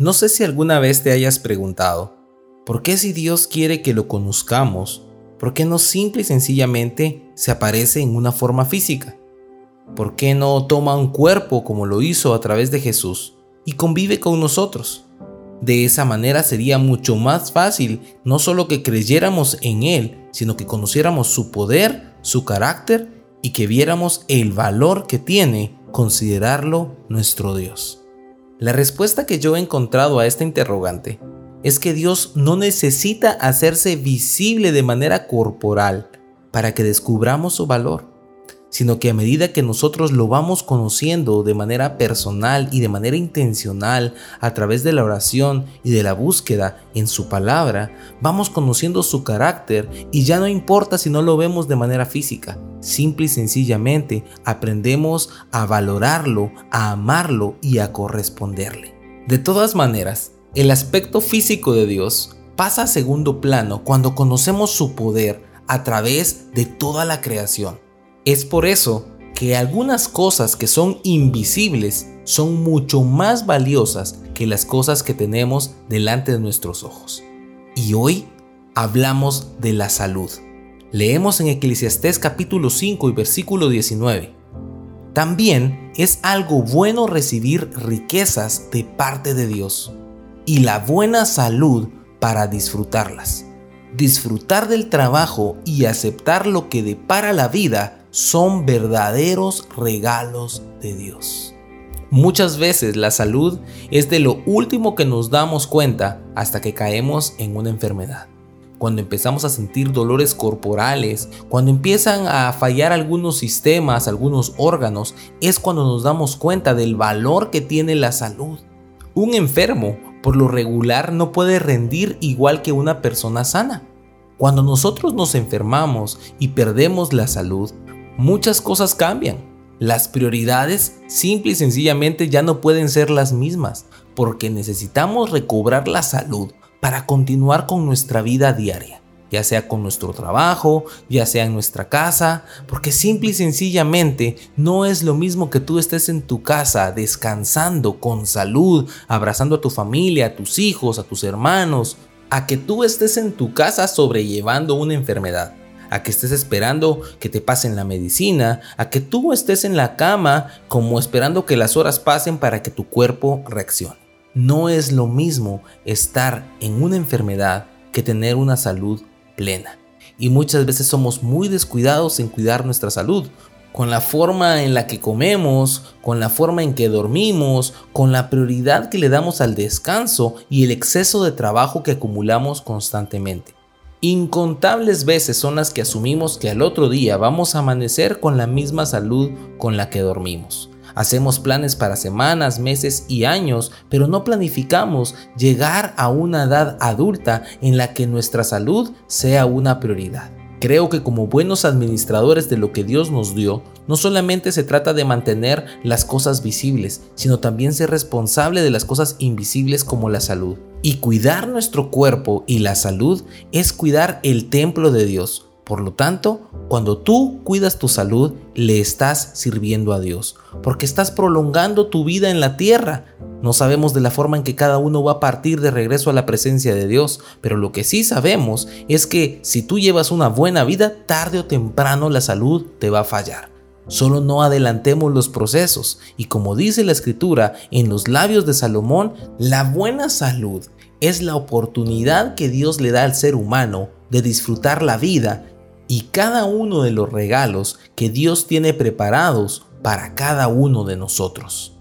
No sé si alguna vez te hayas preguntado, ¿por qué si Dios quiere que lo conozcamos, por qué no simple y sencillamente se aparece en una forma física? ¿Por qué no toma un cuerpo como lo hizo a través de Jesús y convive con nosotros? De esa manera sería mucho más fácil no solo que creyéramos en Él, sino que conociéramos su poder, su carácter y que viéramos el valor que tiene considerarlo nuestro Dios. La respuesta que yo he encontrado a esta interrogante es que Dios no necesita hacerse visible de manera corporal para que descubramos su valor sino que a medida que nosotros lo vamos conociendo de manera personal y de manera intencional a través de la oración y de la búsqueda en su palabra, vamos conociendo su carácter y ya no importa si no lo vemos de manera física, simple y sencillamente aprendemos a valorarlo, a amarlo y a corresponderle. De todas maneras, el aspecto físico de Dios pasa a segundo plano cuando conocemos su poder a través de toda la creación. Es por eso que algunas cosas que son invisibles son mucho más valiosas que las cosas que tenemos delante de nuestros ojos. Y hoy hablamos de la salud. Leemos en Eclesiastés capítulo 5 y versículo 19. También es algo bueno recibir riquezas de parte de Dios y la buena salud para disfrutarlas. Disfrutar del trabajo y aceptar lo que depara la vida son verdaderos regalos de Dios. Muchas veces la salud es de lo último que nos damos cuenta hasta que caemos en una enfermedad. Cuando empezamos a sentir dolores corporales, cuando empiezan a fallar algunos sistemas, algunos órganos, es cuando nos damos cuenta del valor que tiene la salud. Un enfermo, por lo regular, no puede rendir igual que una persona sana. Cuando nosotros nos enfermamos y perdemos la salud, muchas cosas cambian. Las prioridades simple y sencillamente ya no pueden ser las mismas porque necesitamos recobrar la salud para continuar con nuestra vida diaria, ya sea con nuestro trabajo, ya sea en nuestra casa, porque simple y sencillamente no es lo mismo que tú estés en tu casa descansando con salud, abrazando a tu familia, a tus hijos, a tus hermanos, a que tú estés en tu casa sobrellevando una enfermedad a que estés esperando que te pasen la medicina, a que tú estés en la cama como esperando que las horas pasen para que tu cuerpo reaccione. No es lo mismo estar en una enfermedad que tener una salud plena. Y muchas veces somos muy descuidados en cuidar nuestra salud, con la forma en la que comemos, con la forma en que dormimos, con la prioridad que le damos al descanso y el exceso de trabajo que acumulamos constantemente. Incontables veces son las que asumimos que al otro día vamos a amanecer con la misma salud con la que dormimos. Hacemos planes para semanas, meses y años, pero no planificamos llegar a una edad adulta en la que nuestra salud sea una prioridad. Creo que como buenos administradores de lo que Dios nos dio, no solamente se trata de mantener las cosas visibles, sino también ser responsable de las cosas invisibles como la salud. Y cuidar nuestro cuerpo y la salud es cuidar el templo de Dios. Por lo tanto, cuando tú cuidas tu salud, le estás sirviendo a Dios, porque estás prolongando tu vida en la tierra. No sabemos de la forma en que cada uno va a partir de regreso a la presencia de Dios, pero lo que sí sabemos es que si tú llevas una buena vida, tarde o temprano la salud te va a fallar. Solo no adelantemos los procesos y como dice la escritura en los labios de Salomón, la buena salud es la oportunidad que Dios le da al ser humano de disfrutar la vida y cada uno de los regalos que Dios tiene preparados para cada uno de nosotros.